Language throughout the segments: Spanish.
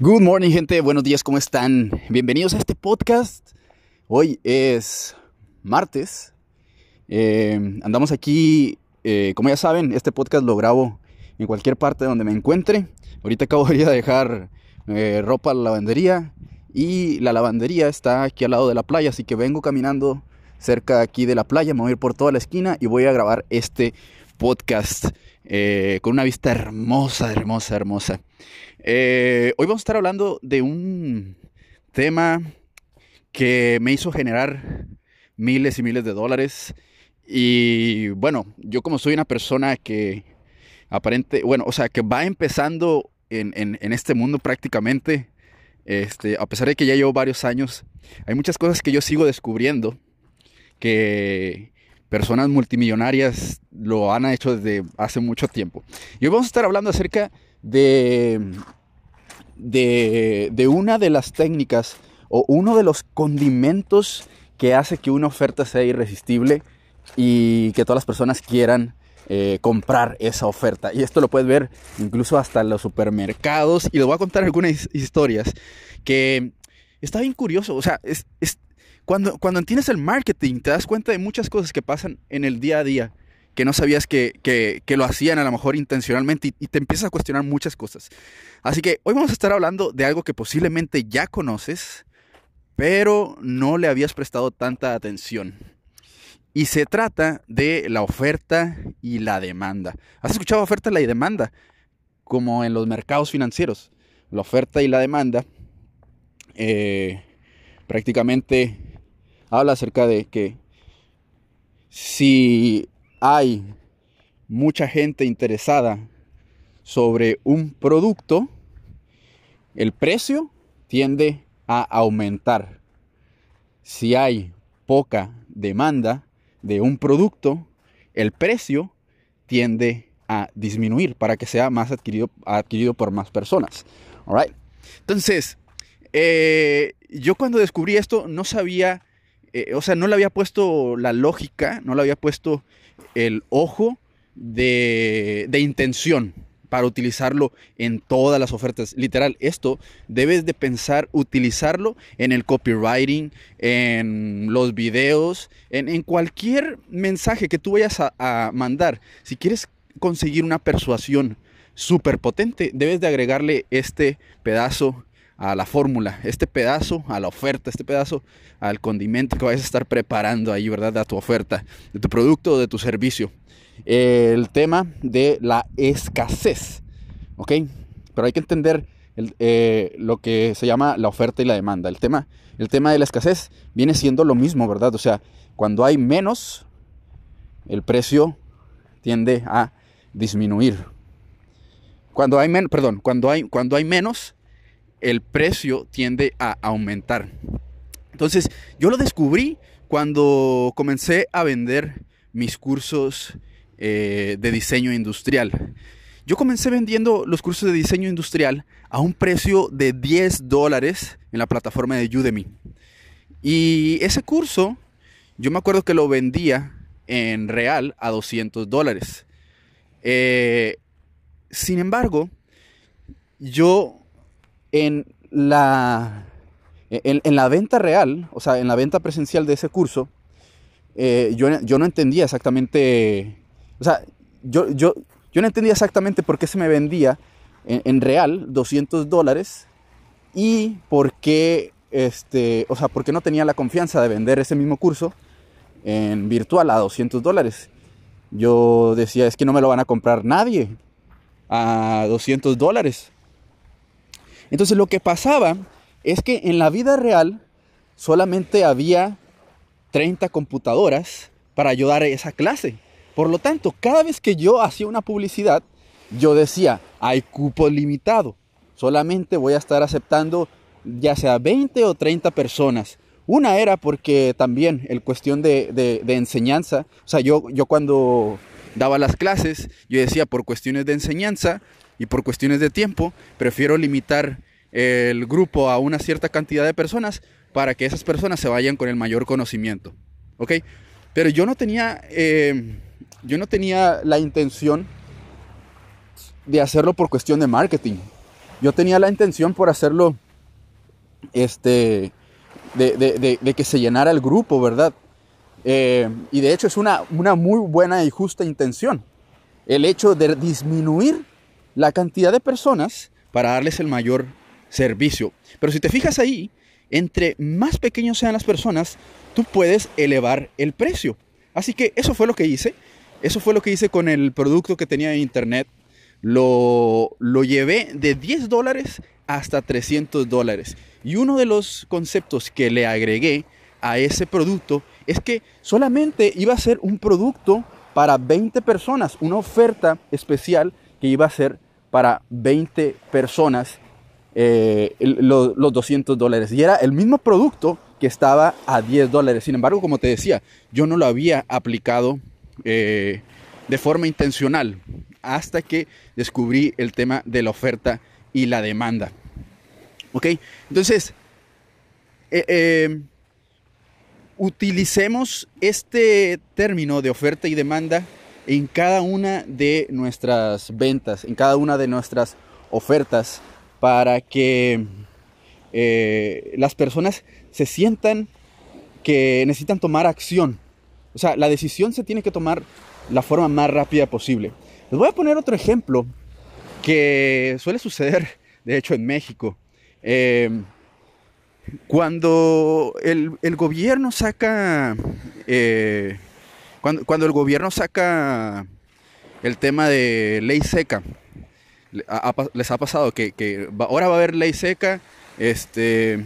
Good morning, gente. Buenos días, ¿cómo están? Bienvenidos a este podcast. Hoy es martes. Eh, andamos aquí, eh, como ya saben, este podcast lo grabo en cualquier parte donde me encuentre. Ahorita acabo de dejar eh, ropa a la lavandería y la lavandería está aquí al lado de la playa, así que vengo caminando cerca aquí de la playa, me voy a ir por toda la esquina y voy a grabar este podcast con una vista hermosa, hermosa, hermosa. Eh, hoy vamos a estar hablando de un tema que me hizo generar miles y miles de dólares. Y bueno, yo como soy una persona que aparente, bueno, o sea, que va empezando en, este mundo prácticamente, este, a pesar de que ya llevo varios años, hay muchas cosas que yo sigo descubriendo que personas multimillonarias lo han hecho desde hace mucho tiempo. Y hoy vamos a estar hablando acerca de, de, una de las técnicas o uno de los condimentos que hace que una oferta sea irresistible y que todas las personas quieran eh, comprar esa oferta. Y esto lo puedes ver incluso hasta los supermercados. Y les voy a contar algunas historias que está bien curioso. O sea, es, cuando, cuando entiendes el marketing, te das cuenta de muchas cosas que pasan en el día a día que no sabías que, lo hacían a lo mejor intencionalmente y, te empiezas a cuestionar muchas cosas. Así que hoy vamos a estar hablando de algo que posiblemente ya conoces, pero no le habías prestado tanta atención. Y se trata de la oferta y la demanda. ¿Has escuchado oferta y la demanda? Como en los mercados financieros. La oferta y la demanda eh, prácticamente habla acerca de que si hay mucha gente interesada sobre un producto, el precio tiende a aumentar. Si hay poca demanda de un producto, el precio tiende a disminuir para que sea más adquirido, adquirido por más personas. Entonces, eh, yo cuando descubrí esto no sabía, eh, o sea, no le había puesto la lógica, no le había puesto el ojo de, intención para utilizarlo en todas las ofertas. Literal, esto debes de pensar utilizarlo en el copywriting, en los videos, en, cualquier mensaje que tú vayas a, a mandar. Si quieres conseguir una persuasión súper potente, debes de agregarle este pedazo a la fórmula, este pedazo a la oferta, este pedazo al condimento que vayas a estar preparando ahí, ¿verdad? A tu oferta, de tu producto o de tu servicio. El tema de la escasez, ¿ok? Pero hay que entender eh, lo que se llama la oferta y la demanda. El tema, el tema de la escasez viene siendo lo mismo, ¿verdad? O sea, cuando hay menos, el precio tiende a disminuir. Cuando hay menos, perdón, cuando hay, cuando hay menos, el precio tiende a aumentar. Entonces, yo lo descubrí cuando comencé a vender mis cursos eh, de diseño industrial. Yo comencé vendiendo los cursos de diseño industrial a un precio de 10 dólares en la plataforma de Udemy. Y ese curso, yo me acuerdo que lo vendía en real a 200 dólares. Eh, sin embargo, yo en la, en, la venta real, o sea, en la venta presencial de ese curso, eh, yo, yo, no entendía exactamente, o sea, yo, yo, yo no entendía exactamente por qué se me vendía en, real 200 dólares y por qué, este, o sea, por qué no tenía la confianza de vender ese mismo curso en virtual a 200 dólares. Yo decía, es que no me lo van a comprar nadie a 200 dólares. Entonces lo que pasaba es que en la vida real solamente había 30 computadoras para ayudar a esa clase. Por lo tanto, cada vez que yo hacía una publicidad, yo decía, hay cupo limitado. Solamente voy a estar aceptando ya sea 20 o 30 personas. Una era porque también el cuestión de, enseñanza, o sea, yo, yo cuando daba las clases, yo decía, por cuestiones de enseñanza, y por cuestiones de tiempo prefiero limitar el grupo a una cierta cantidad de personas para que esas personas se vayan con el mayor conocimiento. ¿Ok? Pero yo no tenía, eh, yo no tenía la intención de hacerlo por cuestión de marketing. yo tenía la intención por hacerlo, este, de, que se llenara el grupo, ¿verdad? Eh, y de hecho es una, una muy buena y justa intención. El hecho de disminuir la cantidad de personas para darles el mayor servicio. Pero si te fijas ahí, entre más pequeños sean las personas, tú puedes elevar el precio. Así que eso fue lo que hice. Eso fue lo que hice con el producto que tenía en internet. Lo, lo llevé de 10 dólares hasta 300 dólares. Y uno de los conceptos que le agregué a ese producto es que solamente iba a ser un producto para 20 personas, una oferta especial que iba a ser para 20 personas eh, los 200 dólares. Y era el mismo producto que estaba a 10 dólares. Sin embargo, como te decía, yo no lo había aplicado eh, de forma intencional hasta que descubrí el tema de la oferta y la demanda. ¿Ok? Entonces, eh, utilicemos este término de oferta y demanda en cada una de nuestras ventas, en cada una de nuestras ofertas, para que eh, las personas se sientan que necesitan tomar acción. O sea, la decisión se tiene que tomar la forma más rápida posible. Les voy a poner otro ejemplo que suele suceder, de hecho, en México. Eh, cuando el, gobierno saca, eh, cuando, el gobierno saca el tema de ley seca, les ha pasado que, ahora va a haber ley seca, este,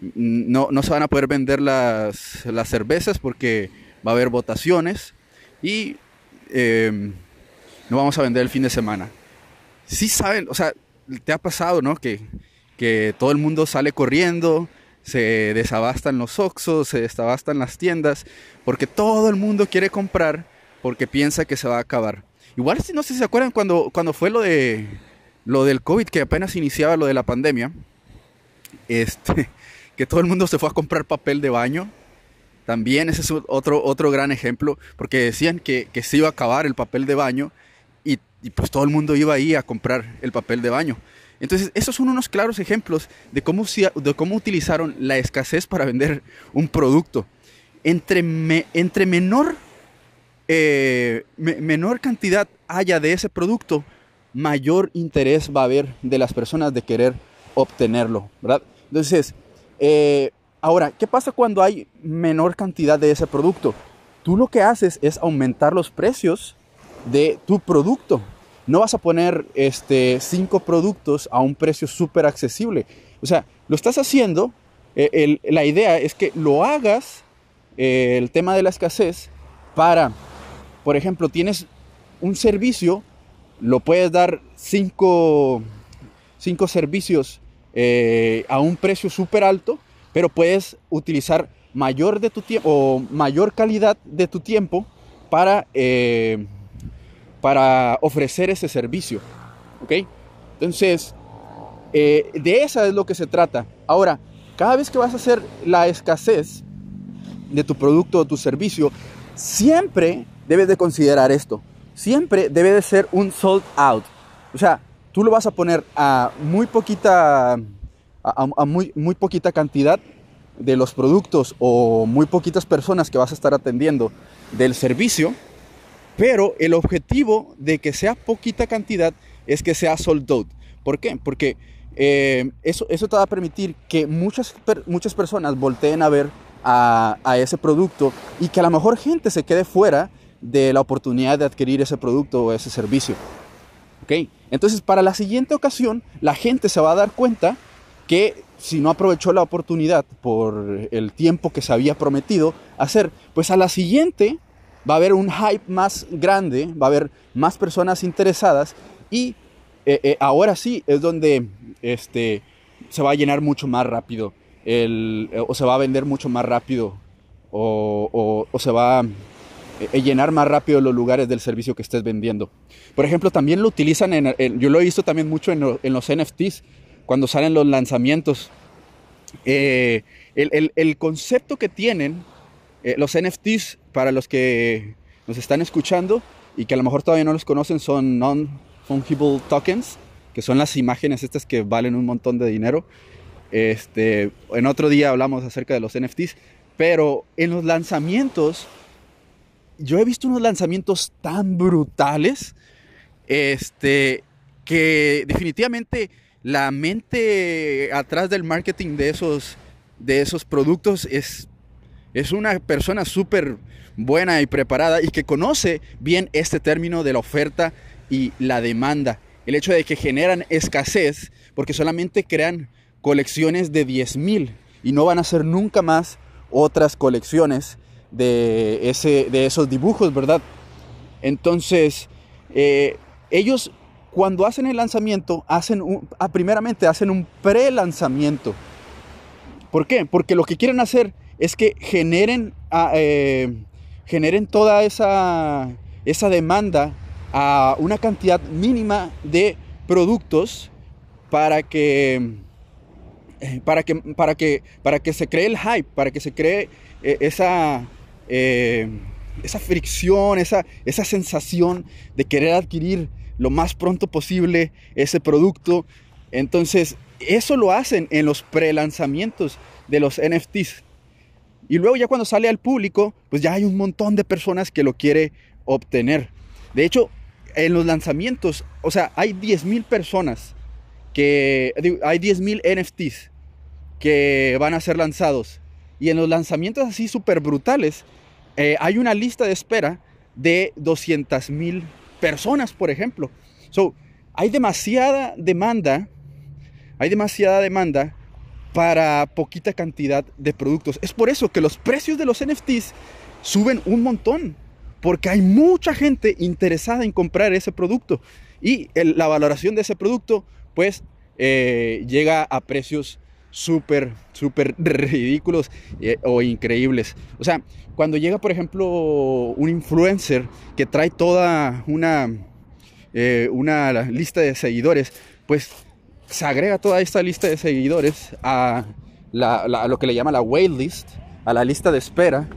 no, se van a poder vender las, cervezas porque va a haber votaciones y em, no vamos a vender el fin de semana. Sí saben, o sea, te ha pasado, ¿no? Que que todo el mundo sale corriendo, se desabastan los oxos, se desabastan las tiendas, porque todo el mundo quiere comprar porque piensa que se va a acabar. Igual si no sé si se acuerdan cuando, cuando fue lo de lo del COVID, que apenas iniciaba lo de la pandemia, este, que todo el mundo se fue a comprar papel de baño. También ese es otro, otro gran ejemplo, porque decían que, que se iba a acabar el papel de baño y, y pues todo el mundo iba ahí a comprar el papel de baño. Entonces, esos son unos claros ejemplos de cómo, de cómo utilizaron la escasez para vender un producto. Entre, entre menor, eh, menor cantidad haya de ese producto, mayor interés va a haber de las personas de querer obtenerlo, ¿verdad? Entonces, eh, ahora, ¿qué pasa cuando hay menor cantidad de ese producto? Tú lo que haces es aumentar los precios de tu producto no vas a poner este, cinco productos a un precio súper accesible. O sea, lo estás haciendo, eh, la idea es que lo hagas, eh, el tema de la escasez, para, por ejemplo, tienes un servicio, lo puedes dar cinco, cinco servicios eh, a un precio súper alto, pero puedes utilizar mayor de tu tiempo o mayor calidad de tu tiempo para para ofrecer ese servicio. ¿Ok? Entonces, eh, de esa es lo que se trata. Ahora, cada vez que vas a hacer la escasez de tu producto o tu servicio, siempre debes de considerar esto. Siempre debe de ser un sold out. O sea, tú lo vas a poner a muy poquita, a, muy, muy poquita cantidad de los productos o muy poquitas personas que vas a estar atendiendo del servicio pero el objetivo de que sea poquita cantidad es que sea sold out. ¿Por qué? Porque eh, eso, eso te va a permitir que muchas, muchas personas volteen a ver a, ese producto y que a lo mejor gente se quede fuera de la oportunidad de adquirir ese producto o ese servicio. ¿Ok? Entonces, para la siguiente ocasión, la gente se va a dar cuenta que si no aprovechó la oportunidad por el tiempo que se había prometido hacer, pues a la siguiente va a haber un hype más grande, va a haber más personas interesadas y eh, eh, ahora sí es donde este, se va a llenar mucho más rápido el, o se va a vender mucho más rápido o, se va a eh, llenar más rápido los lugares del servicio que estés vendiendo. Por ejemplo, también lo utilizan en, yo lo he visto también mucho en, los NFTs, cuando salen los lanzamientos. el, el, concepto que tienen los NFTs para los que nos están escuchando y que a lo mejor todavía no los conocen, son non-fungible tokens, que son las imágenes estas que valen un montón de dinero. Este, en otro día hablamos acerca de los NFTs, pero en los lanzamientos, yo he visto unos lanzamientos tan brutales, este, que definitivamente la mente atrás del marketing de esos, de esos productos es, es una persona súper buena y preparada y que conoce bien este término de la oferta y la demanda. El hecho de que generan escasez porque solamente crean colecciones de 10.000 y no van a hacer nunca más otras colecciones de, ese, de esos dibujos, ¿verdad? Entonces, eh, ellos cuando hacen el lanzamiento, hacen un, ah, primeramente hacen un pre-lanzamiento. ¿Por qué? Porque lo que quieren hacer es que generen, ah, eh, generen toda esa, esa demanda a una cantidad mínima de productos para que, eh, para que, para que, para que se cree el hype, para que se cree eh, esa, esa fricción, esa, esa sensación de querer adquirir lo más pronto posible ese producto. Entonces, eso lo hacen en los pre-lanzamientos de los NFTs. Y luego ya cuando sale al público, pues ya hay un montón de personas que lo quiere obtener. De hecho, en los lanzamientos, o sea, hay 10.000 personas que, hay 10.000 NFTs que van a ser lanzados. Y en los lanzamientos así súper brutales, eh, hay una lista de espera de 200.000 personas, por ejemplo. So, hay demasiada demanda, hay demasiada demanda para poquita cantidad de productos. Es por eso que los precios de los NFTs suben un montón, porque hay mucha gente interesada en comprar ese producto y la valoración de ese producto, pues, eh, llega a precios súper, súper ridículos eh, o increíbles. O sea, cuando llega, por ejemplo, un influencer que trae toda una, eh, una lista de seguidores, pues se agrega toda esta lista de seguidores a, lo que le llama la waitlist, a la lista de espera,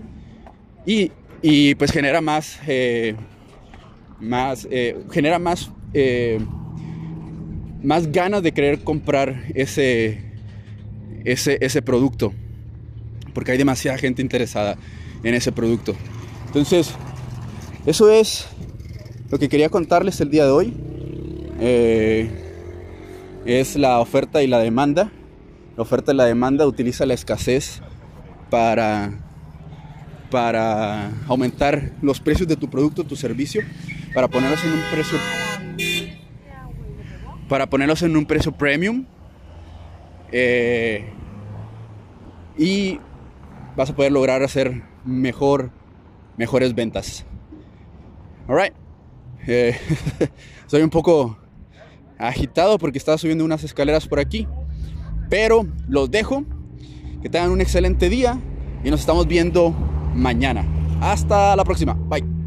y, pues genera más, eh, más genera más, más ganas de querer comprar ese, ese, producto. Porque hay demasiada gente interesada en ese producto. Entonces, eso es lo que quería contarles el día de hoy. Eh, es la oferta y la demanda. La oferta y la demanda utiliza la escasez para, para aumentar los precios de tu producto, tu servicio, para ponerlos en un precio para ponerlos en un precio premium eh, y vas a poder lograr hacer mejor, mejores ventas. Alright. Eh, soy un poco agitado porque estaba subiendo unas escaleras por aquí. Pero los dejo. Que tengan un excelente día y nos estamos viendo mañana. Hasta la próxima. Bye.